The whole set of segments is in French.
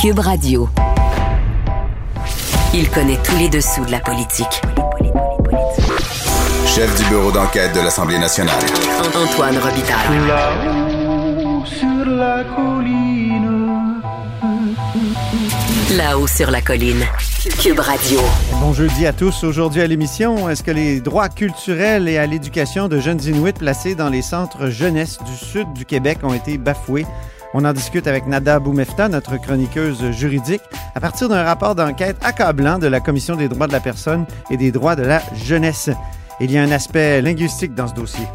Cube Radio. Il connaît tous les dessous de la politique. Chef du bureau d'enquête de l'Assemblée nationale. Antoine Robitaille. Là-haut sur la colline. Là-haut sur la colline. Cube Radio. Bon jeudi à tous. Aujourd'hui à l'émission, est-ce que les droits culturels et à l'éducation de jeunes Inuits placés dans les centres jeunesse du sud du Québec ont été bafoués? On en discute avec Nada Boumefta, notre chroniqueuse juridique, à partir d'un rapport d'enquête accablant de la Commission des droits de la personne et des droits de la jeunesse. Il y a un aspect linguistique dans ce dossier.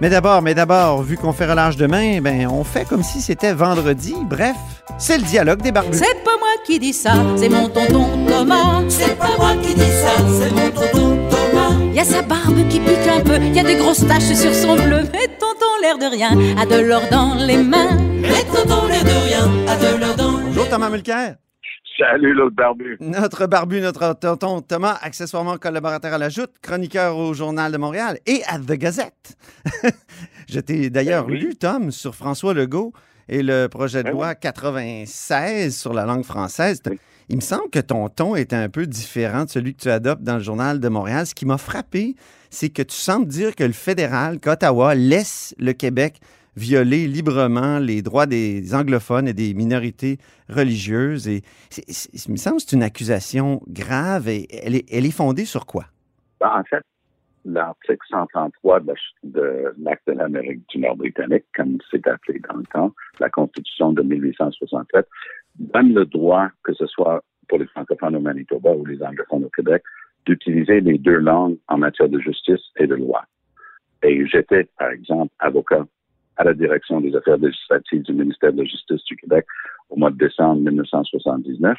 Mais d'abord, mais d'abord, vu qu'on fait relâche demain, ben on fait comme si c'était vendredi. Bref, c'est le dialogue des barbus. C'est pas moi qui dis ça, c'est mon tonton Thomas. C'est pas moi qui dis ça, c'est mon tonton Thomas. Y a sa barbe qui pique un peu, y a des grosses taches sur son bleu. Mais tonton, l'air de rien, a de l'or dans les mains. Mais tonton, l'air de rien, a de l'or dans les Bonjour Thomas Mulcair. Salut l'autre barbu. Notre barbu, notre tonton Thomas, accessoirement collaborateur à la Joute, chroniqueur au Journal de Montréal et à The Gazette. Je t'ai d'ailleurs Ben oui. lu, Tom, sur François Legault et le projet de Ben loi 96 sur la langue française. Oui. Il me semble que ton ton est un peu différent de celui que tu adoptes dans le Journal de Montréal. Ce qui m'a frappé, c'est que tu sembles dire que le fédéral, qu'Ottawa laisse le Québec violer librement les droits des anglophones et des minorités religieuses. Et il me semble que c'est une accusation grave et elle est, fondée sur quoi? Ben, en fait, l'article 133 de la de l'Acte de l'Amérique du Nord britannique, comme c'est appelé dans le temps, la Constitution de 1867, donne le droit, que ce soit pour les francophones au Manitoba ou les anglophones au Québec, d'utiliser les deux langues en matière de justice et de loi. Et j'étais, par exemple, avocat à la direction des affaires législatives du ministère de la Justice du Québec au mois de décembre 1979,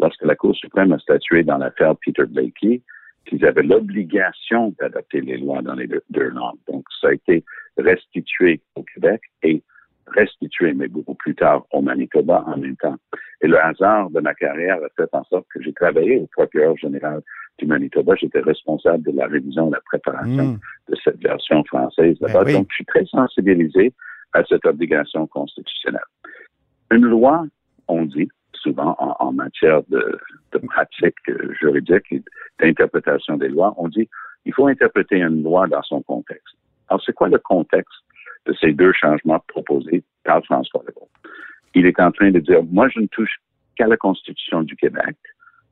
lorsque la Cour suprême a statué dans l'affaire Peter Blakey qu'ils avaient l'obligation d'adapter les lois dans les deux, deux langues. Donc, ça a été restitué au Québec et restitué, mais beaucoup plus tard, au Manitoba en même temps. Et le hasard de ma carrière a fait en sorte que j'ai travaillé au procureur général du Manitoba. J'étais responsable de la révision et de la préparation Hmm. de cette version française. Ben oui. Donc, je suis très sensibilisé à cette obligation constitutionnelle. Une loi, on dit souvent en, en matière de, de pratique euh, juridique et d'interprétation des lois, on dit il faut interpréter une loi dans son contexte. Alors, c'est quoi le contexte de ces deux changements proposés par François Legault? Il est en train de dire, moi, je ne touche qu'à la Constitution du Québec,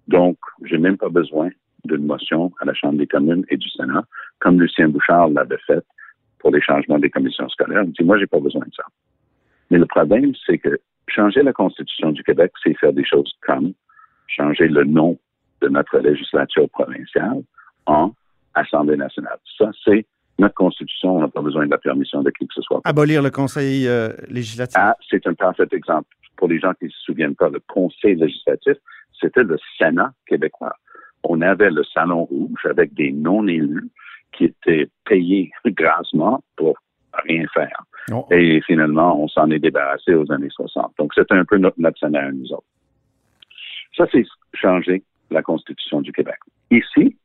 donc je n'ai même pas besoin d'une motion à la Chambre des communes et du Sénat, comme Lucien Bouchard l'avait fait pour les changements des commissions scolaires. Il dit, moi, j'ai pas besoin de ça. Mais le problème, c'est que changer la Constitution du Québec, c'est faire des choses comme changer le nom de notre législature provinciale en Assemblée nationale. Ça, c'est notre Constitution. On n'a pas besoin de la permission de qui que ce soit. Abolir le Conseil euh, législatif. Ah, c'est un parfait exemple. Pour les gens qui ne se souviennent pas, le Conseil législatif, c'était le Sénat québécois. On avait le Salon Rouge avec des non-élus qui étaient payés grassement pour rien faire. Oh. Et finalement, on s'en est débarrassé aux années 60. Donc, c'était un peu notre, notre scénario, nous autres. Ça, c'est changer la Constitution du Québec. Ici,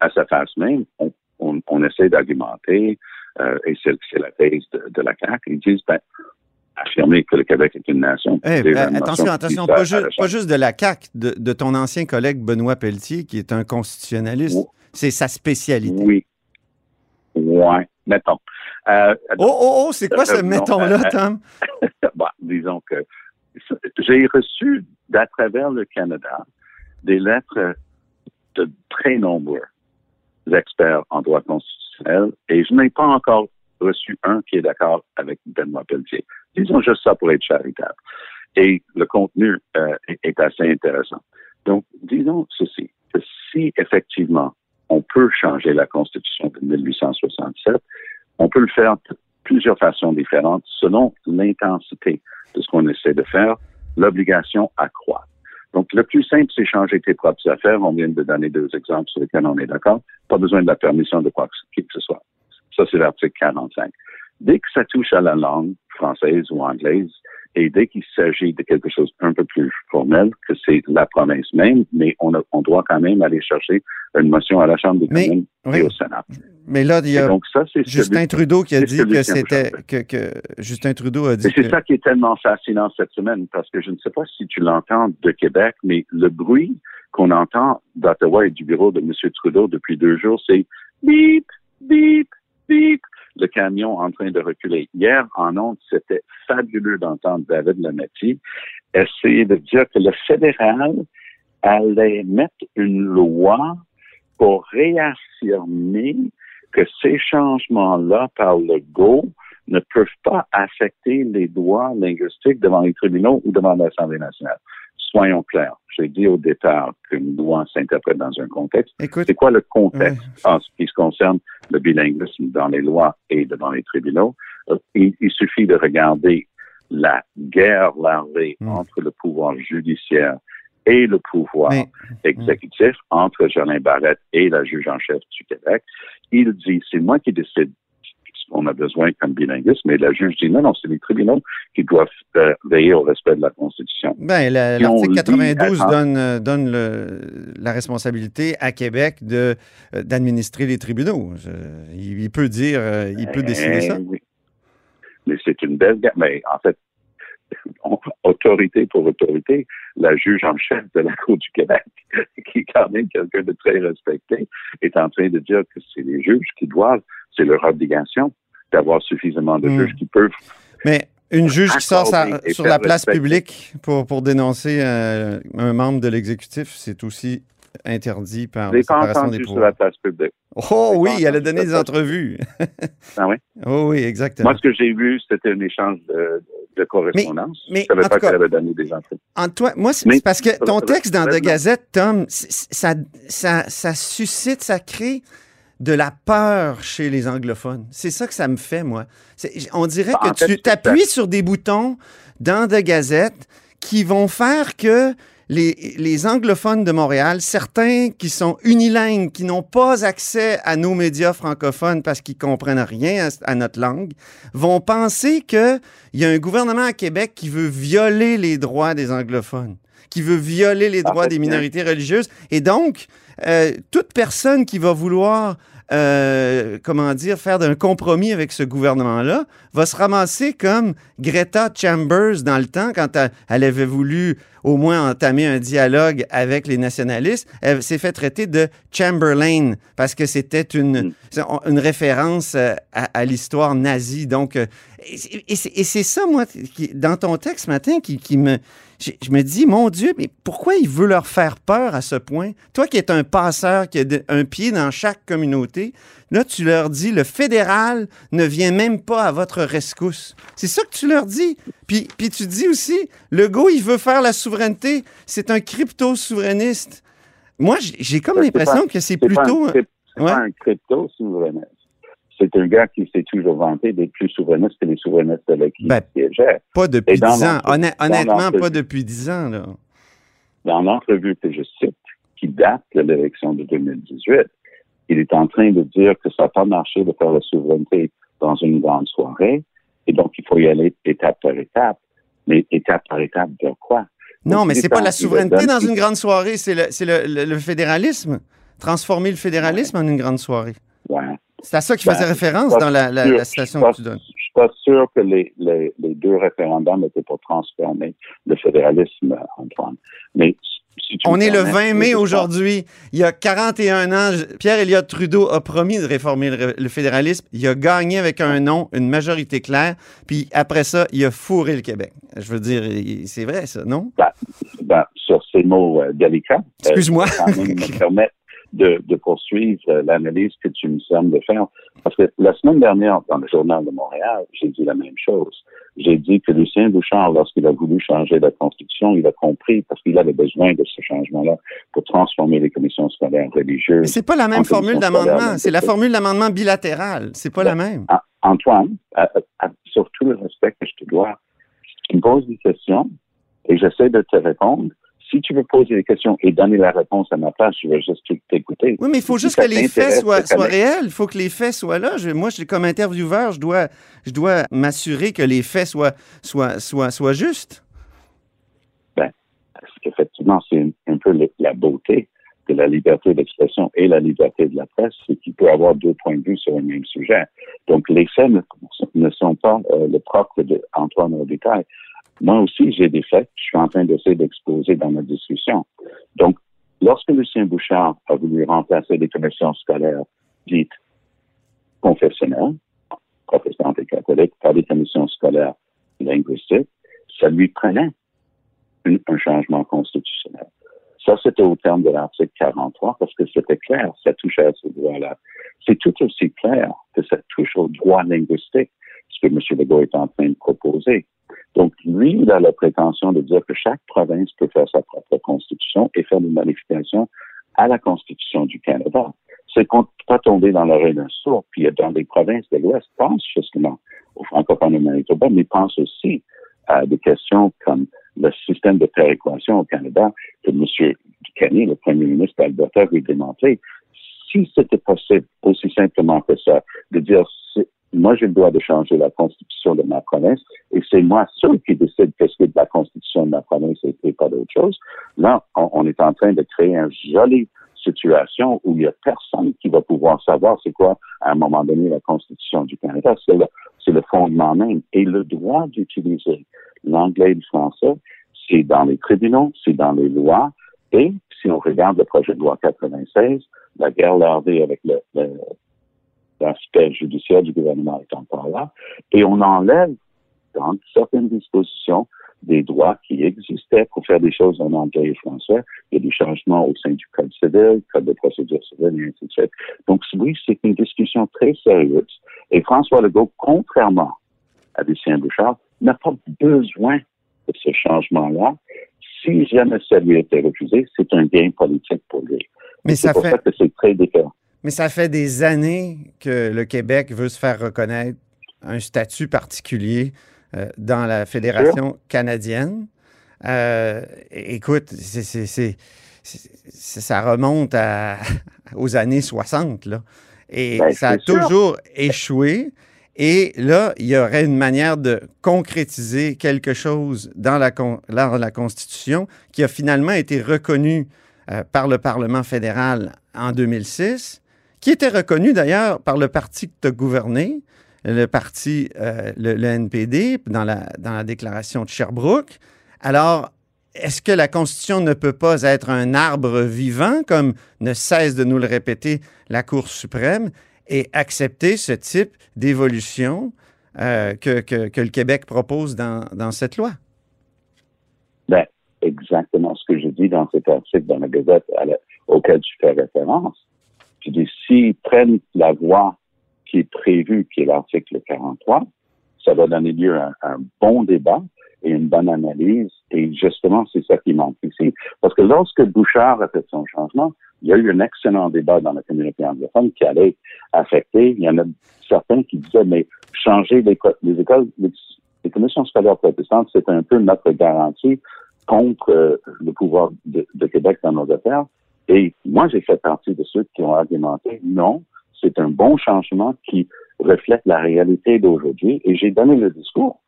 à sa face même, on, on, on essaie d'argumenter, euh, et c'est c'est la thèse de, de la CAQ, ils disent, ben, affirmer que le Québec est une nation. Eh, une attention, nation attention, pas, ju- pas juste de la CAQ, de, de ton ancien collègue Benoît Pelletier, qui est un constitutionnaliste. C'est sa spécialité. Oui. Ouais, mettons. Euh, Oh, oh, oh, c'est quoi ce Euh, mettons-là, euh, Tom? bon, disons que j'ai reçu d'à travers le Canada des lettres de très nombreux experts en droit constitutionnel et je n'ai pas encore reçu un qui est d'accord avec Benoît Pelletier. Disons juste ça pour être charitable. Et le contenu euh, est, assez intéressant. Donc, disons ceci, que si effectivement on peut changer la Constitution de 1867, on peut le faire de plusieurs façons différentes selon l'intensité de ce qu'on essaie de faire, l'obligation accroît. Donc, le plus simple, c'est changer tes propres affaires. On vient de donner deux exemples sur lesquels on est d'accord. Pas besoin de la permission de quoi que ce soit. Ça, c'est l'article 45. Dès que ça touche à la langue française ou anglaise, et dès qu'il s'agit de quelque chose un peu plus formel, que c'est la province même, mais on, a, on doit quand même aller chercher une motion à la Chambre des Mais- communes oui. et au Sénat. Mais là, il y a donc ça, c'est Justin celui- Trudeau qui a dit que c'était que, que Justin Trudeau a dit c'est que ça qui est tellement fascinant cette semaine, parce que je ne sais pas si tu l'entends de Québec, mais le bruit qu'on entend d'Ottawa et du bureau de M. Trudeau depuis deux jours, c'est bip, bip, bip, le camion en train de reculer. Hier, en ondes, c'était fabuleux d'entendre David Lametti essayer de dire que le fédéral allait mettre une loi pour réaffirmer que ces changements-là par le GO ne peuvent pas affecter les droits linguistiques devant les tribunaux ou devant l'Assemblée nationale. Soyons clairs. J'ai dit au départ qu'une loi s'interprète dans un contexte. écoute, C'est quoi le contexte? En ce qui se concerne le bilinguisme dans les lois et devant les tribunaux? Euh, Il, il suffit de regarder la guerre larvée Mm. entre le pouvoir judiciaire et le pouvoir Mais- exécutif, entre Jolin Barrette et la juge en chef du Québec. Il dit, c'est moi qui décide qu'on a besoin comme bilinguisme, mais la juge dit, non, non, c'est les tribunaux qui doivent euh, veiller au respect de la Constitution. On l'article lit 92 attends. donne, euh, donne le- la responsabilité à Québec de, euh, d'administrer les tribunaux. Il, il peut dire, il peut décider ça. Eh oui. Mais c'est une belle gamme. Mais en fait, on- autorité pour autorité, la juge en chef de la Cour du Québec, qui est quand même quelqu'un de très respecté, est en train de dire que c'est les juges qui doivent, c'est leur obligation d'avoir suffisamment de Hmm. juges qui peuvent. Mais une juge qui sort sa- sur la place respecter. publique pour, pour dénoncer euh, un membre de l'exécutif, c'est aussi interdit par la séparation des entendu sur pouvoirs. la place publique. Oh oui, elle a donné des entrevues. Ah oui? oh oui, exactement. Moi, ce que j'ai vu, c'était un échange de, de correspondance. mais, je savais en pas qu'elle avait donné des entrevues. Antoine, moi, c'est Mais- parce que ton texte dans The Gazette, Tom, ça, ça, ça suscite, ça crée de la peur chez les anglophones. C'est ça que ça me fait, moi. On dirait Bah, en que tu t'appuies sur des boutons dans The Gazette qui vont faire que les, les anglophones de Montréal, certains qui sont unilingues, qui n'ont pas accès à nos médias francophones parce qu'ils comprennent rien à, à notre langue, vont penser qu'il y a un gouvernement à Québec qui veut violer les droits des anglophones, qui veut violer les droits des Parfaitement. minorités religieuses. Et donc, euh, toute personne qui va vouloir, euh, comment dire, faire d'un compromis avec ce gouvernement-là, va se ramasser comme Greta Chambers dans le temps, quand elle, avait voulu au moins entamer un dialogue avec les nationalistes. Elle s'est fait traiter de Chamberlain parce que c'était une, Mm. une référence euh, à, à l'histoire nazie. Donc, et c'est- et ça, moi, qui, dans ton texte ce matin, qui, qui me. Je, je me dis, mon Dieu, mais pourquoi il veut leur faire peur à ce point? Toi qui es un passeur, qui a de- un pied dans chaque communauté, là, tu leur dis, le fédéral ne vient même pas à votre rescousse. C'est ça que tu leur dis. Puis, puis tu dis aussi, le go, il veut faire la souveraineté. C'est un crypto-souverainiste. Moi, j'ai- comme l'impression que c'est plutôt. c'est pas un crypto-souverainiste. C'est un gars qui s'est toujours vanté d'être plus souverainiste que les souverainistes avec qui Ben, il siégeait. Pas depuis 10 ans. honnêtement, pas depuis 10 ans. Là. Dans l'entrevue que je cite, qui date de l'élection de 2018, il est en train de dire que ça n'a pas marché de faire la souveraineté dans une grande soirée, et donc il faut y aller étape par étape. Mais étape par étape de quoi? Non, Donc, mais c'est est pas la souveraineté dans une grande soirée, c'est le, c'est le, le- le fédéralisme. Transformer le fédéralisme en une grande soirée. C'est à ça qu'il Ben, faisait référence pas dans la, la- sûr. la citation que tu donnes. Je suis pas sûr que les, les, les deux référendums étaient pour transformer le fédéralisme, Antoine. Mais si tu On est le permets, 20 je mai aujourd'hui. Il y a 41 ans, Pierre Elliott Trudeau a promis de réformer le, le fédéralisme. Il a gagné avec un non, une majorité claire. Puis après ça, il a fourré le Québec. Je veux dire, c'est vrai ça, non? ben, sur ces mots euh, délicats, euh, Excuse-moi. me permettre de, de poursuivre euh, l'analyse que tu me sembles de faire. Parce que la semaine dernière, dans le Journal de Montréal, j'ai dit la même chose. J'ai dit que Lucien Bouchard, lorsqu'il a voulu changer la Constitution, il a compris parce qu'il avait besoin de ce changement-là pour transformer les commissions scolaires Mais religieuses. c'est pas la même formule d'amendement. C'est la formule d'amendement bilatéral. C'est pas la même. Ah, Antoine, à- à- sur tout le respect que je te dois, tu me poses des questions et j'essaie de te répondre. Si tu veux poser des questions et donner la réponse à ma place, je vais juste t'écouter. Oui, mais il faut Si juste que les faits soient, réels. Il faut que les faits soient là. Je- moi, je, comme intervieweur, je dois, je dois m'assurer que les faits soient, soient, soient, soient justes. Parce qu'effectivement, c'est un, un peu le- la beauté de la liberté d'expression et la liberté de la presse, c'est qu'il peut avoir deux points de vue sur un même sujet. Donc, les faits ne, ne sont pas euh, le propre d'Antoine Robitaille. Moi aussi, j'ai des faits je suis en train d'essayer d'exposer dans ma discussion. Donc, lorsque Lucien Bouchard a voulu remplacer les commissions scolaires dites confessionnelles, protestantes et catholiques, par des commissions scolaires linguistiques, ça lui prenait un changement constitutionnel. Ça, c'était au terme de l'article 43 parce que c'était clair, ça touchait à ce droit-là. C'est tout aussi clair que ça touche au droit linguistique, que M. Legault est en train de proposer. Donc, lui, il a la prétention de dire que chaque province peut faire sa propre constitution et faire des modifications à la Constitution du Canada. C'est qu'on ne peut pas tomber dans l'oreille d'un sourd. Puis, dans les provinces de l'Ouest, pense justement au francophone au Manitoba, mais pense aussi à des questions comme le système de péréquation au Canada que M. Kenny, le premier ministre d'Alberta, veut démontrer. Si c'était possible, aussi simplement que ça, de dire, moi, j'ai le droit de changer la constitution de ma province et c'est moi seul qui décide qu'est-ce que la constitution de ma province et, et pas d'autre chose. Là, on, est en train de créer une jolie situation où il y a personne qui va pouvoir savoir c'est quoi, à un moment donné, la constitution du Canada. C'est le, c'est le fondement même. Et le droit d'utiliser l'anglais et le français, c'est dans les tribunaux, c'est dans les lois. Et si on regarde le projet de loi 96, la guerre lardée avec le, le- l'aspect judiciaire du gouvernement est encore là, et on enlève dans certaines dispositions des droits qui existaient pour faire des choses en anglais et français. Il y a des changements au sein du Code civil, Code de procédure civile, et ainsi de suite. Donc, oui, c'est une discussion très sérieuse. Et François Legault, contrairement à Lucien Bouchard, n'a pas besoin de ce changement-là. Si jamais ça lui était refusé, c'est un gain politique pour lui. Mais C'est ça pour fait, ça que c'est très différent. Mais ça fait des années que le Québec veut se faire reconnaître un statut particulier euh, dans la Fédération canadienne. Euh, écoute, c'est, c'est- c'est- c'est- ça remonte à- aux années 60, là. Et Ben, ça a sûr. toujours échoué. Et là, il y aurait une manière de concrétiser quelque chose dans la, con- dans la Constitution qui a finalement été reconnu euh, par le Parlement fédéral en 2006, qui était reconnu d'ailleurs par le parti que tu as gouverné, le parti, euh, le, le NPD, dans la, dans la déclaration de Sherbrooke. Alors, est-ce que la Constitution ne peut pas être un arbre vivant, comme ne cesse de nous le répéter la Cour suprême, et accepter ce type d'évolution euh, que, que- que le Québec propose dans, dans cette loi? Ben, exactement ce que je dis dans cet article dans la Gazette auquel tu fais référence. Dis, s'ils prennent la voie qui est prévue, qui est l'article 43, ça va donner lieu à un bon débat et une bonne analyse. Et justement, c'est ça qui manque ici. Parce que lorsque Bouchard a fait son changement, il y a eu un excellent débat dans la communauté anglophone qui allait affecter. Il y en a certains qui disaient, mais changer les, les écoles, les, les commissions scolaires protestantes, c'est un peu notre garantie contre euh, le pouvoir de, de Québec dans nos affaires. Et moi, j'ai fait partie de ceux qui ont argumenté, non, c'est un bon changement qui reflète la réalité d'aujourd'hui. Et j'ai donné le discours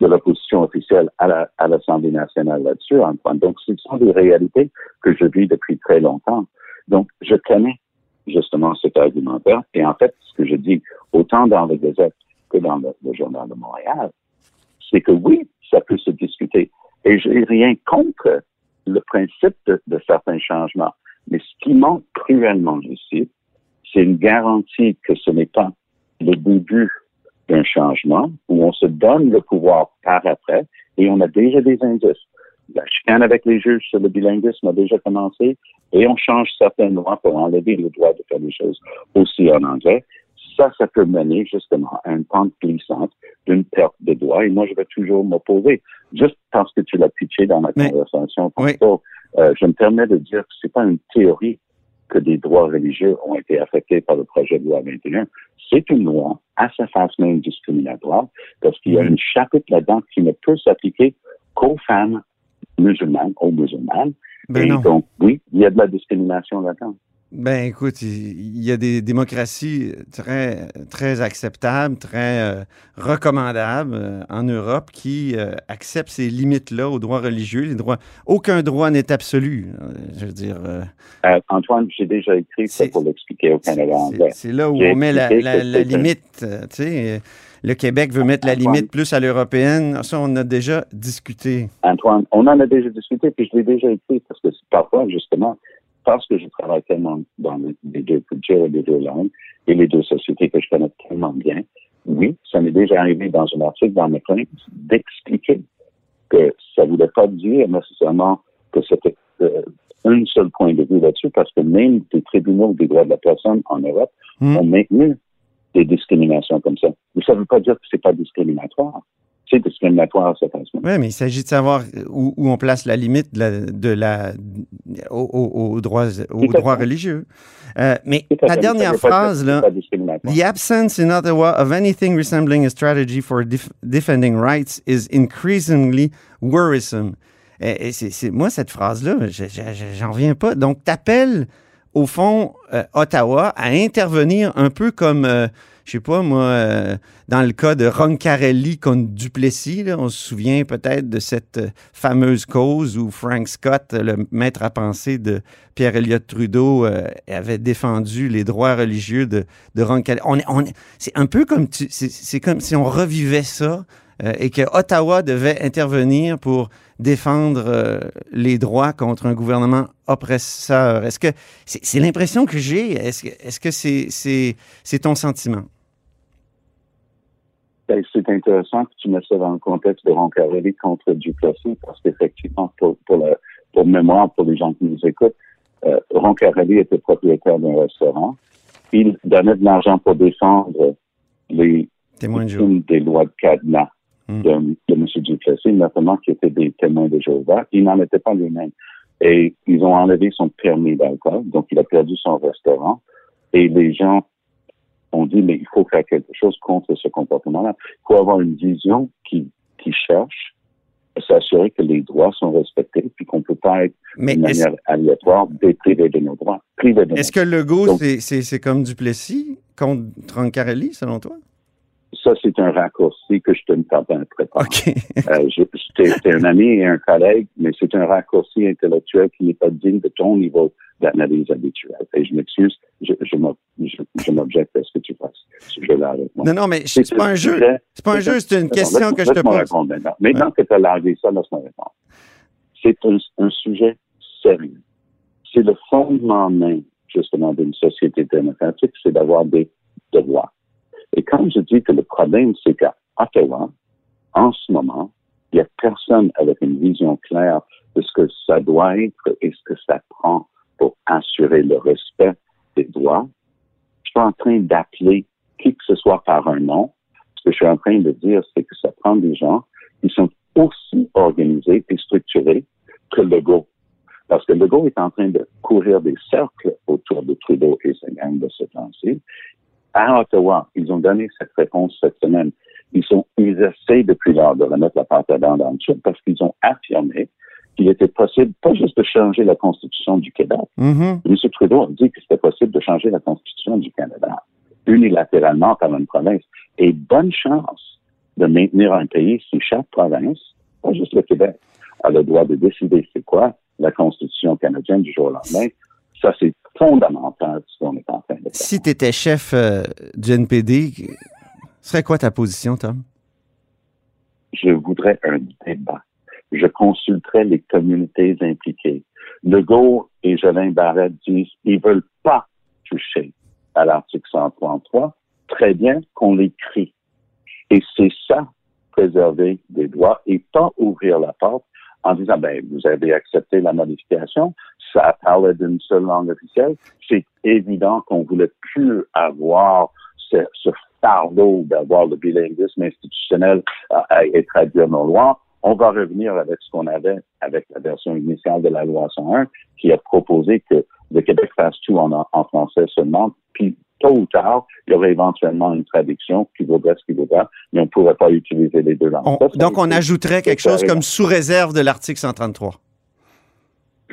de l'opposition officielle à la- à l'Assemblée nationale là-dessus, Antoine. Donc, ce sont des réalités que je vis depuis très longtemps. Donc, je connais justement cet argumentaire. Et en fait, ce que je dis, autant dans le Gazette que dans le, Journal de Montréal, c'est que oui, ça peut se discuter. Et je n'ai rien contre le principe de certains changements. Mais ce qui manque cruellement ici, c'est une garantie que ce n'est pas le début d'un changement où on se donne le pouvoir par après et on a déjà des indices. La chicane avec les juges sur le bilinguisme a déjà commencé et on change certaines lois pour enlever le droit de faire les choses aussi en anglais. Ça, ça peut mener justement à une pente glissante d'une perte de droit et moi, je vais toujours m'opposer. Juste parce que tu l'as pitché dans ma Mais- conversation Oui. Euh, je me permets de dire que c'est pas une théorie que des droits religieux ont été affectés par le projet de loi 21. C'est une loi à sa face même discriminatoire parce qu'il y a une chapitre là-dedans qui ne peut s'appliquer qu'aux femmes musulmanes aux musulmanes. Ben Et non. donc, oui, il y a de la discrimination là-dedans. Ben écoute, il y a des démocraties très, très acceptables, très euh, recommandables euh, en Europe qui euh, acceptent ces limites-là aux droits religieux. Les droits, aucun droit n'est absolu. euh, Je veux dire, Antoine, j'ai déjà écrit ça pour l'expliquer au Canada c'est- anglais. c'est là où on met la, la- limite. Tu sais, le Québec veut mettre la limite plus à l'européenne. Ça, on a déjà discuté. Antoine, on en a déjà discuté, puis je l'ai déjà écrit, parce que parfois, justement, parce que je travaille tellement dans les les deux cultures et les deux langues et les deux sociétés que je connais tellement bien, oui, ça m'est déjà arrivé dans un article dans mes chroniques d'expliquer que ça ne voulait pas dire nécessairement que c'était euh, un seul point de vue là-dessus, parce que même des tribunaux des droits de la personne en Europe Hmm. ont maintenu des discriminations comme ça. Mais ça ne veut pas dire que c'est pas discriminatoire. C'est discriminatoire certains moments. Oui, mais il s'agit de savoir où, où on place la limite de la, de la, aux, droits, aux droits religieux. Euh, mais ta dernière phrase, là. The absence in Ottawa of anything resembling a strategy for def- defending rights is increasingly worrisome. Et, et c'est, c'est- moi, cette phrase-là, je- je- je- j'en reviens pas. Donc, t'appelles, au fond, euh, Ottawa à intervenir un peu comme, euh, je sais pas, moi, euh, dans le cas de Roncarelli contre Duplessis, on se souvient peut-être de cette euh, fameuse cause où Frank Scott, le maître à penser de Pierre Elliott Trudeau, avait défendu les droits religieux de, Roncarelli. On, est- on est- c'est un peu comme, c'est comme si on revivait ça euh, et que Ottawa devait intervenir pour défendre euh, les droits contre un gouvernement oppresseur. Est-ce que c'est, c'est l'impression que j'ai? Est-ce que, est-ce que c'est, c'est, c'est ton sentiment? Ben, c'est intéressant que tu mets ça dans le contexte de Roncarelli contre Duplessis, parce qu'effectivement, pour, pour, mémoire, pour les gens qui nous écoutent, euh, Roncarelli était propriétaire d'un restaurant. Il donnait de l'argent pour défendre les Témoin de des lois de cadenas. De, de M. Duplessis, notamment qui étaient des témoins de Jéhovah. Il n'en était pas lui-même. Et ils ont enlevé son permis d'alcool, donc il a perdu son restaurant. Et les gens ont dit, mais il faut faire quelque chose contre ce comportement-là. Il faut avoir une vision qui, qui cherche à s'assurer que les droits sont respectés, puis qu'on ne peut pas être de manière aléatoire privé de nos droits. Est-ce que Legault, Donc- c'est, comme Duplessis contre Roncarelli, selon toi? Ça, c'est un raccourci que je te ne préparer. OK. Euh, c'était un ami et un collègue, mais c'est un raccourci intellectuel qui n'est pas digne de ton niveau d'analyse habituelle. Et je m'excuse, je, je m'ob- je- je m'objecte à ce que tu fasses ce jeu-là avec moi. non, non, mais c'est pas un jeu. C'est pas un jeu, c'est une question que je te pose. maintenant. Maintenant que tu as largué ça, laisse-moi répondre. C'est un, un sujet sérieux. C'est le fondement même, justement, d'une société démocratique, c'est d'avoir des droits. Et quand je dis que le problème, c'est qu'à Ottawa, en ce moment, il n'y a personne avec une vision claire de ce que ça doit être et ce que ça prend pour assurer le respect des droits. Je suis en train d'appeler qui que ce soit par un nom. Ce que je suis en train de dire, c'est que ça prend des gens qui sont aussi organisés et structurés que Legault. Parce que Legault est en train de courir des cercles autour de Trudeau et sa gang de ce temps-ci. À Ottawa, ils ont donné cette réponse cette semaine. Ils, sont, ils essaient depuis lors de remettre la pâte à dents dans le tube parce qu'ils ont affirmé qu'il était possible, pas juste de changer la Constitution du Québec. Mhm. M. Trudeau a dit que c'était possible de changer la Constitution du Canada unilatéralement par une province. Et bonne chance de maintenir un pays si chaque province, pas juste le Québec, a le droit de décider c'est quoi la Constitution canadienne du jour au lendemain. Ça, c'est fondamental ce qu'on est en train. Si tu étais chef euh, du NPD, serait quoi ta position, Tom? je voudrais un débat. Je consulterai les communautés impliquées. Legault et Jolin Barrette disent ils veulent pas toucher à l'article 133. Très bien qu'on l'écrit. Et c'est ça, préserver des droits et pas ouvrir la porte en disant, ben, vous avez accepté la modification, ça parlait d'une seule langue officielle. C'est évident qu'on voulait plus avoir ce, ce fardeau d'avoir le bilinguisme institutionnel à, et traduire nos lois. On va revenir avec ce qu'on avait avec la version initiale de la loi 101 qui a proposé que le Québec fasse tout en, en français seulement, puis tôt ou tard, il y aurait éventuellement une traduction qui vaudrait ce qui vaudrait, mais on ne pourrait pas utiliser les deux langues. On- donc, on ajouterait quelque chose comme sous réserve de l'article 133.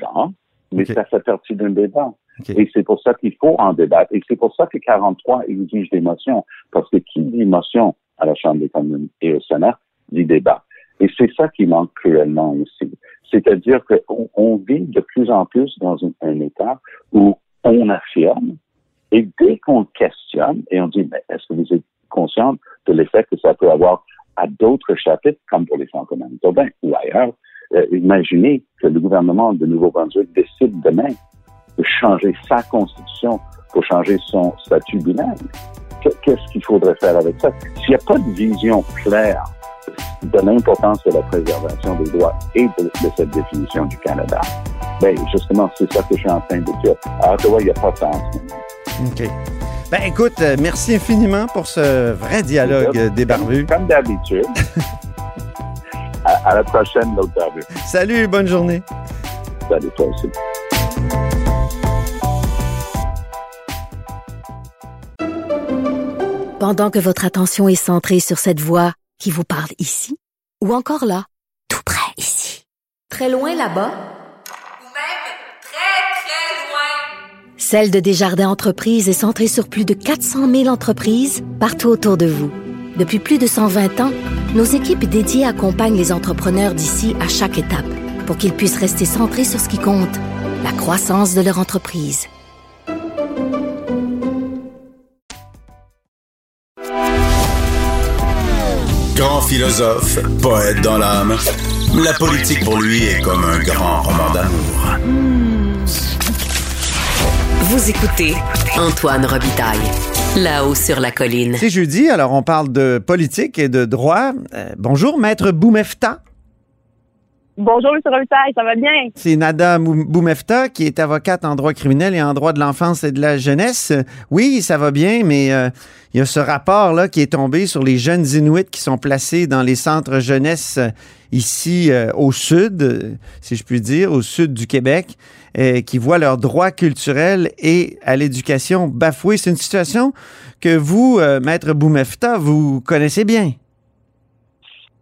Non, mais ça fait partie d'un débat. Et c'est pour ça qu'il faut en débattre. Et c'est pour ça que 43 exige des motions. Parce que qui dit motion à la Chambre des communes et au Sénat dit débat. Et c'est ça qui manque cruellement aussi. C'est-à-dire qu'on on vit de plus en plus dans un, un état où on affirme et dès qu'on questionne et on dit, mais est-ce que vous êtes conscient de l'effet que ça peut avoir à d'autres chapitres, comme pour les centres manitobains ou ailleurs, euh, imaginez que le gouvernement de Nouveau-Brunswick décide demain de changer sa constitution pour changer son statut. Que- Qu'est-ce qu'il faudrait faire avec ça? S'il n'y a pas de vision claire de l'importance de la préservation des droits et de, de cette définition du Canada, ben justement, c'est ça que je suis en train de dire. À Ottawa, il n'y a pas ce moment. OK. Ben, écoute, euh, merci infiniment pour ce vrai dialogue euh, débarbu. Comme d'habitude. à, à la prochaine, l'autre. Salut, bonne journée. Salut, toi aussi. Pendant que votre attention est centrée sur cette voix qui vous parle ici, ou encore là, tout près ici, très loin là-bas, ou même très, très loin. Celle de Desjardins Entreprises est centrée sur plus de 400 000 entreprises partout autour de vous. Depuis plus de 120 ans, nos équipes dédiées accompagnent les entrepreneurs d'ici à chaque étape pour qu'ils puissent rester centrés sur ce qui compte, la croissance de leur entreprise. Grand philosophe, poète dans l'âme, la politique pour lui est comme un grand roman d'amour. Vous écoutez Antoine Robitaille, là-haut sur la colline. C'est jeudi, alors on parle de politique et de droit. Euh, bonjour, Maître Boumefta. Bonjour, M. Robitaille, ça va bien? C'est Nada Boumefta qui est avocate en droit criminel et en droit de l'enfance et de la jeunesse. Oui, ça va bien, mais euh, il y a ce rapport-là qui est tombé sur les jeunes Inuits qui sont placés dans les centres jeunesse euh, ici euh, au sud, si je puis dire, au sud du Québec, euh, qui voient leurs droits culturels et à l'éducation bafoués. C'est une situation que vous, euh, Maître Boumefta, vous connaissez bien.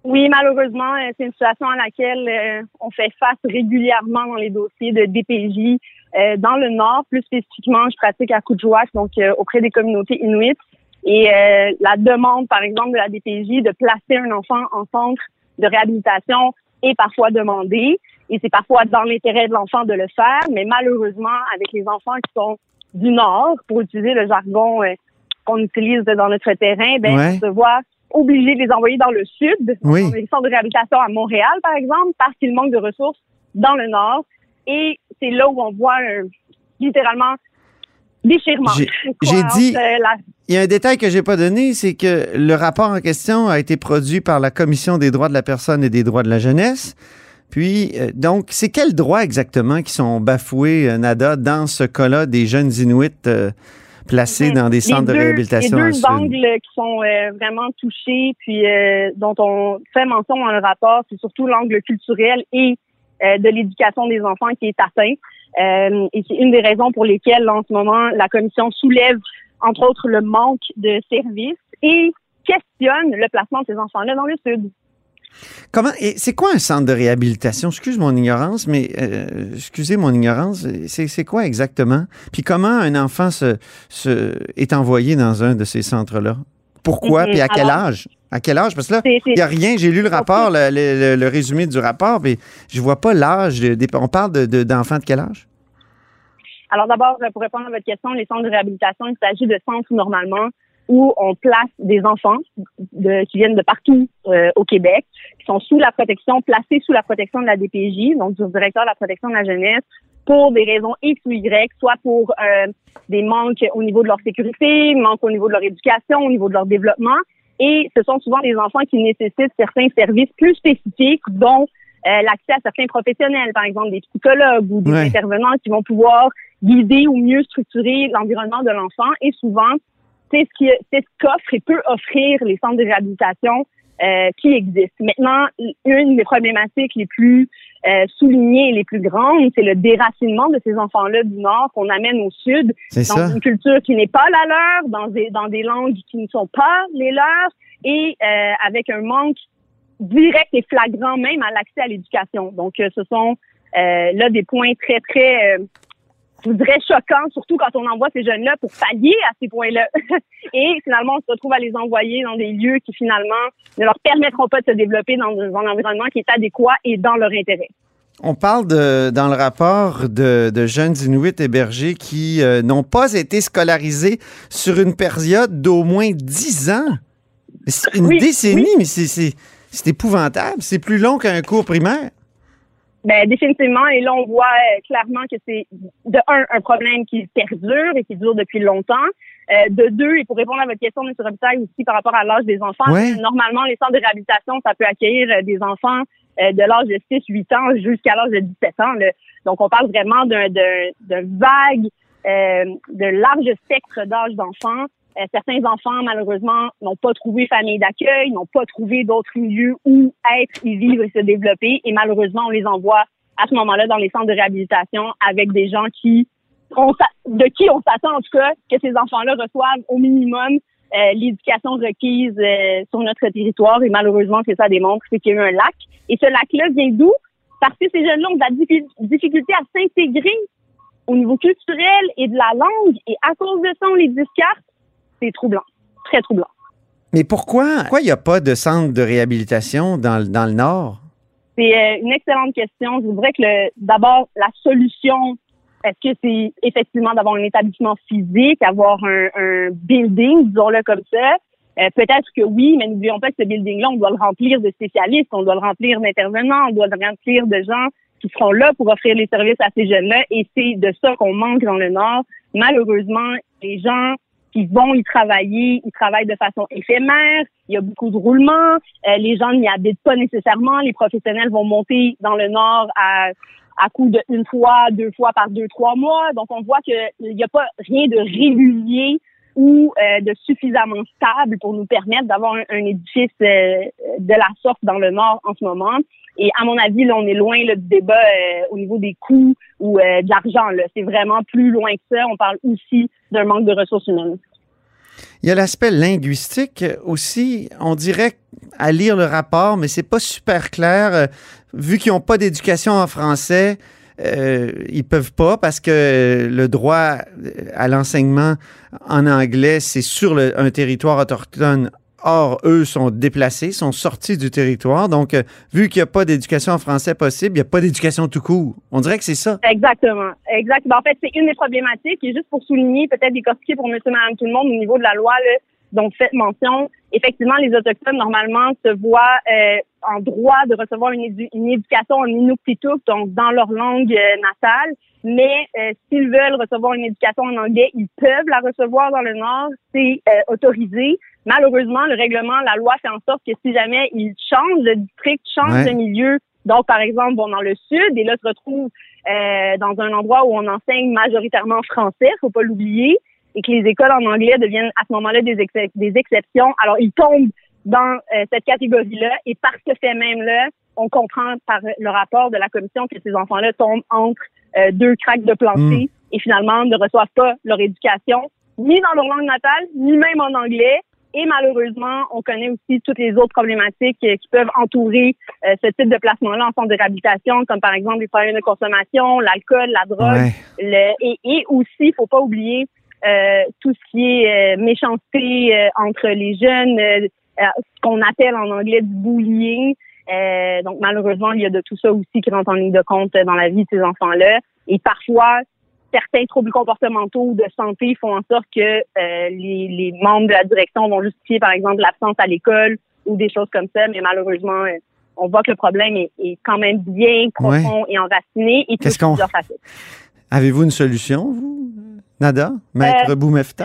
Oui, malheureusement, euh, c'est une situation à laquelle on fait face régulièrement dans les dossiers de DPJ. Dans le Nord, plus spécifiquement, je pratique à Kuujjuaq, donc auprès des communautés inuites. Et la demande, par exemple, de la DPJ de placer un enfant en centre de réhabilitation est parfois demandée. Et c'est parfois dans l'intérêt de l'enfant de le faire, mais malheureusement, avec les enfants qui sont du Nord, pour utiliser le jargon euh, qu'on utilise dans notre terrain, ben, Ouais. on se voit obligé de les envoyer dans le sud, Oui. dans les centres de réhabilitation à Montréal, par exemple, parce qu'il manque de ressources dans le Nord. Et c'est là où on voit un, littéralement déchirement. J'ai- dit- euh, la- Il y a un détail que j'ai pas donné, c'est que le rapport en question a été produit par la Commission des droits de la personne et des droits de la jeunesse. Puis, euh, donc, c'est quels droits exactement qui sont bafoués, euh, Nada, dans ce cas-là des jeunes Inuits euh, placés dans des les centres de réhabilitation Les deux angles qui sont vraiment touchés, puis dont on fait mention dans le rapport, c'est surtout l'angle culturel et de l'éducation des enfants qui est atteint. Et c'est une des raisons pour lesquelles, en ce moment, la commission soulève, entre autres, le manque de services et questionne le placement de ces enfants-là dans le sud. Comment et c'est quoi un centre de réhabilitation? Excuse mon ignorance, mais euh, excusez mon ignorance. C'est quoi exactement? Puis comment un enfant se, se est envoyé dans un de ces centres-là? Pourquoi? Mhm. Puis à quel âge? À quel âge? Parce que là, il n'y a rien. J'ai lu le rapport, le, le- le- le résumé du rapport, mais je vois pas l'âge. On parle de- de- d'enfants de, quel âge? Alors d'abord, pour répondre à votre question, les centres de réhabilitation, il s'agit de centres normalement où on place des enfants de- qui viennent de partout euh, au Québec, qui sont sous la protection, placés sous la protection de la DPJ, donc du directeur de la protection de la jeunesse, pour des raisons X ou Y, soit pour euh, des manques au niveau de leur sécurité, manques au niveau de leur éducation, au niveau de leur développement. Et ce sont souvent des enfants qui nécessitent certains services plus spécifiques, dont euh, l'accès à certains professionnels, par exemple des psychologues ou des Ouais. intervenants qui vont pouvoir guider ou mieux structurer l'environnement de l'enfant. Et souvent, c'est ce qui- c'est ce qu'offre et peut offrir les centres de réhabilitation euh, qui existent. Maintenant, une des problématiques les plus euh, soulignées et les plus grandes, c'est le déracinement de ces enfants-là du Nord qu'on amène au Sud dans ça. une culture qui n'est pas la leur, dans des, dans des langues qui ne sont pas les leurs et euh, avec un manque direct et flagrant même à l'accès à l'éducation. Donc, euh, ce sont euh, là des points très, très, euh, je vous dirais, choquants, surtout quand on envoie ces jeunes-là pour pallier à ces points-là. et finalement, on se retrouve à les envoyer dans des lieux qui finalement ne leur permettront pas de se développer dans un, environnement qui est adéquat et dans leur intérêt. On parle de, dans le rapport de, de jeunes Inuits hébergés qui euh, n'ont pas été scolarisés sur une période d'au moins 10 ans. Une Oui, décennie, oui. mais c'est épouvantable. C'est plus long qu'un cours primaire. Ben, définitivement. Et là, on voit euh, clairement que c'est, de un, un problème qui perdure et qui dure depuis longtemps. Euh, de deux, et pour répondre à votre question, M. Robitaille, aussi par rapport à l'âge des enfants, Ouais. normalement, les centres de réhabilitation, ça peut accueillir euh, des enfants euh, de l'âge de 6, 8 ans jusqu'à l'âge de 17 ans. là. Donc, on parle vraiment d'un, d'un, d'un vague, euh, de large spectre d'âge d'enfants. Euh, certains enfants, malheureusement, n'ont pas trouvé famille d'accueil, n'ont pas trouvé d'autres milieux où être, y vivre et se développer. Et malheureusement, on les envoie à ce moment-là dans les centres de réhabilitation avec des gens qui, on de qui on s'attend en tout cas que ces enfants-là reçoivent au minimum euh, l'éducation requise euh, sur notre territoire. Et malheureusement, ce que ça démontre, c'est qu'il y a eu un lac. Et ce lac-là vient d'où? Parce que ces jeunes-là ont de la diffi- difficulté à s'intégrer au niveau culturel et de la langue. Et à cause de ça, on les discarte. C'est troublant. Très troublant. Mais pourquoi pourquoi il n'y a pas de centre de réhabilitation dans, le- dans le Nord? C'est euh, une excellente question. Je voudrais que le- d'abord la solution, est-ce que c'est effectivement d'avoir un établissement physique, avoir un, un building, disons-le comme ça? Euh, Peut-être que oui, mais n'oublions pas que ce building-là, on doit le remplir de spécialistes, on doit le remplir d'intervenants, on doit le remplir de gens qui seront là pour offrir les services à ces jeunes-là. Et c'est de ça qu'on manque dans le Nord. Malheureusement, les gens qui vont y travailler, ils travaillent de façon éphémère. Il y a beaucoup de roulements. Euh, les gens n'y habitent pas nécessairement. Les professionnels vont monter dans le Nord à, à coup de une fois, deux fois par deux, trois mois. Donc, on voit qu'il n'y a pas rien de régulier ou euh, de suffisamment stable pour nous permettre d'avoir un, édifice euh, de la sorte dans le Nord en ce moment. Et à mon avis, là, on est loin là, du débat euh, au niveau des coûts ou de l'argent. C'est vraiment plus loin que ça. On parle aussi d'un manque de ressources humaines. Il y a l'aspect linguistique aussi. On dirait à lire le rapport, mais c'est pas super clair. Vu qu'ils n'ont pas d'éducation en français, euh, ils peuvent pas parce que le droit à l'enseignement en anglais, c'est sur le- un territoire autochtone. Or, eux sont déplacés, sont sortis du territoire. Donc, euh, vu qu'il n'y a pas d'éducation en français possible, il n'y a pas d'éducation tout court. On dirait que c'est ça. Exactement. Exact. Ben, en fait, c'est une des problématiques. Et juste pour souligner, peut-être décortiquer pour monsieur, madame, tout le monde au niveau de la loi, là, vous faites mention, effectivement, les Autochtones, normalement, se voient euh, en droit de recevoir une, édu- une éducation en Inuktitut, donc dans leur langue euh, natale. Mais euh, s'ils veulent recevoir une éducation en anglais, ils peuvent la recevoir dans le Nord. C'est euh, autorisé. Malheureusement, le règlement, la loi fait en sorte que si jamais ils changent de district, changent Ouais. de milieu, donc par exemple, vont dans le sud et là se retrouvent euh, dans un endroit où on enseigne majoritairement français, faut pas l'oublier, et que les écoles en anglais deviennent à ce moment-là des, ex- des exceptions. Alors, ils tombent dans euh, cette catégorie-là, et par ce fait même-là, on comprend par le rapport de la commission que ces enfants-là tombent entre euh, deux craques de plancher et finalement ne reçoivent pas leur éducation, ni dans leur langue natale, ni même en anglais. Et malheureusement, on connaît aussi toutes les autres problématiques euh, qui peuvent entourer euh, ce type de placement-là en centre de réhabilitation, comme par exemple les problèmes de consommation, l'alcool, la drogue, Ouais. le, et, et aussi, faut pas oublier tout ce qui est euh, méchanceté euh, entre les jeunes, euh, euh, ce qu'on appelle en anglais du bullying. Euh, donc malheureusement, il y a de tout ça aussi qui rentre en ligne de compte euh, dans la vie de ces enfants-là. Et parfois, certains troubles comportementaux ou de santé font en sorte que euh, les, les membres de la direction vont justifier, par exemple, l'absence à l'école ou des choses comme ça. Mais malheureusement, euh, on voit que le problème est, est quand même bien profond et enraciné et Qu'est-ce touche qu'on-. Avez-vous une solution, vous, Nada? Maître Euh, Boumefta?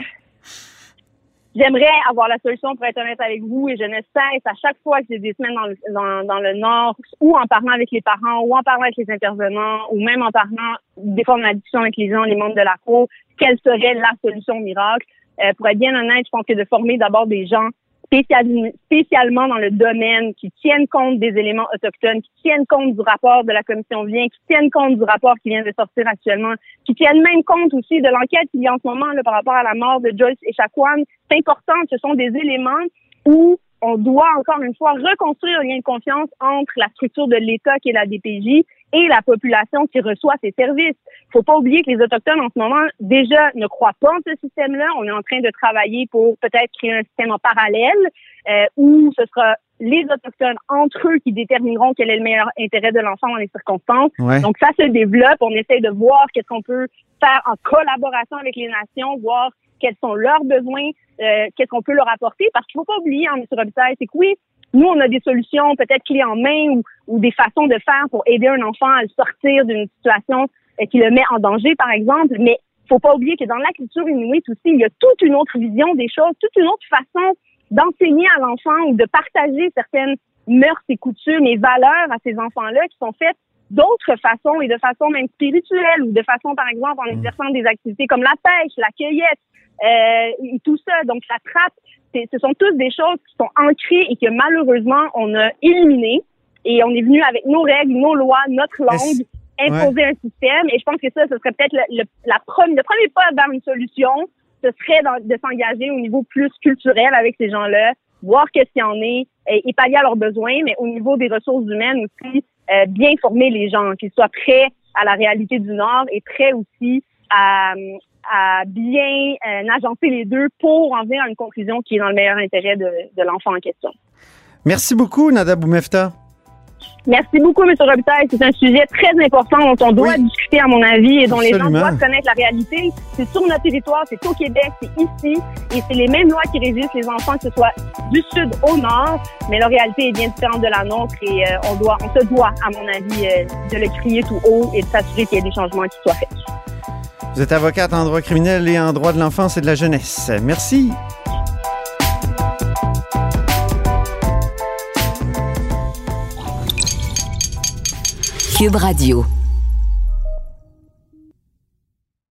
J'aimerais avoir la solution pour être honnête avec vous et je ne cesse à chaque fois que j'ai des semaines dans le, dans, dans le Nord ou en parlant avec les parents ou en parlant avec les intervenants ou même en parlant des la discussion avec les gens, les membres de la cour, quelle serait la solution miracle? Euh, pour être bien honnête, je pense que de former d'abord des gens spécialement dans le domaine, qui tiennent compte des éléments autochtones, qui tiennent compte du rapport de la commission Vient, qui tiennent compte du rapport qui vient de sortir actuellement, qui tiennent même compte aussi de l'enquête qu'il y a en ce moment là, par rapport à la mort de Joyce et Chacuan. C'est important, ce sont des éléments où on doit encore une fois reconstruire un lien de confiance entre la structure de l'État qui est la DPJ et la population qui reçoit ces services. Faut pas oublier que les autochtones en ce moment déjà ne croient pas en ce système-là. On est en train de travailler pour peut-être créer un système en parallèle euh, où ce sera les autochtones entre eux qui détermineront quel est le meilleur intérêt de l'enfant dans les circonstances. Ouais. Donc ça se développe. On essaie de voir qu'est-ce qu'on peut faire en collaboration avec les nations, voir quels sont leurs besoins, euh, qu'est-ce qu'on peut leur apporter. Parce qu'il faut pas oublier, hein, M. Robitaille, c'est que oui, nous, on a des solutions peut-être clés en main ou, ou des façons de faire pour aider un enfant à le sortir d'une situation euh, qui le met en danger, par exemple. Mais faut pas oublier que dans la culture inuite aussi, il y a toute une autre vision des choses, toute une autre façon d'enseigner à l'enfant ou de partager certaines mœurs et coutumes et valeurs à ces enfants-là qui sont faites d'autres façons et de façon même spirituelle ou de façon, par exemple, en exerçant des activités comme la pêche, la cueillette euh, et tout ça. Donc, la trappe, ce sont tous des choses qui sont ancrées et que malheureusement, on a éliminées. Et on est venu avec nos règles, nos lois, notre langue, imposer un système. Et je pense que ça, ce serait peut-être le, le- la première, le premier pas vers une solution. Ce serait dans- de s'engager au niveau plus culturel avec ces gens-là, voir qu'est-ce qu'il y en est et, et pallier à leurs besoins, mais au niveau des ressources humaines aussi, euh, bien former les gens, qu'ils soient prêts à la réalité du Nord et prêts aussi à, à bien euh, agencer les deux pour en venir à une conclusion qui est dans le meilleur intérêt de, de l'enfant en question. Merci beaucoup, Nada Boumefta. Merci beaucoup, M. Robitaille. C'est un sujet très important dont on doit discuter, à mon avis, et dont les gens doivent connaître la réalité. C'est sur notre territoire, c'est au Québec, c'est ici, et c'est les mêmes lois qui régissent les enfants, que ce soit du sud au nord, mais la réalité est bien différente de la nôtre, et euh, on doit, on se doit, à mon avis, euh, de le crier tout haut et de s'assurer qu'il y ait des changements qui soient faits. Vous êtes avocate en droit criminel et en droit de l'enfance et de la jeunesse. Merci. Cube Radio.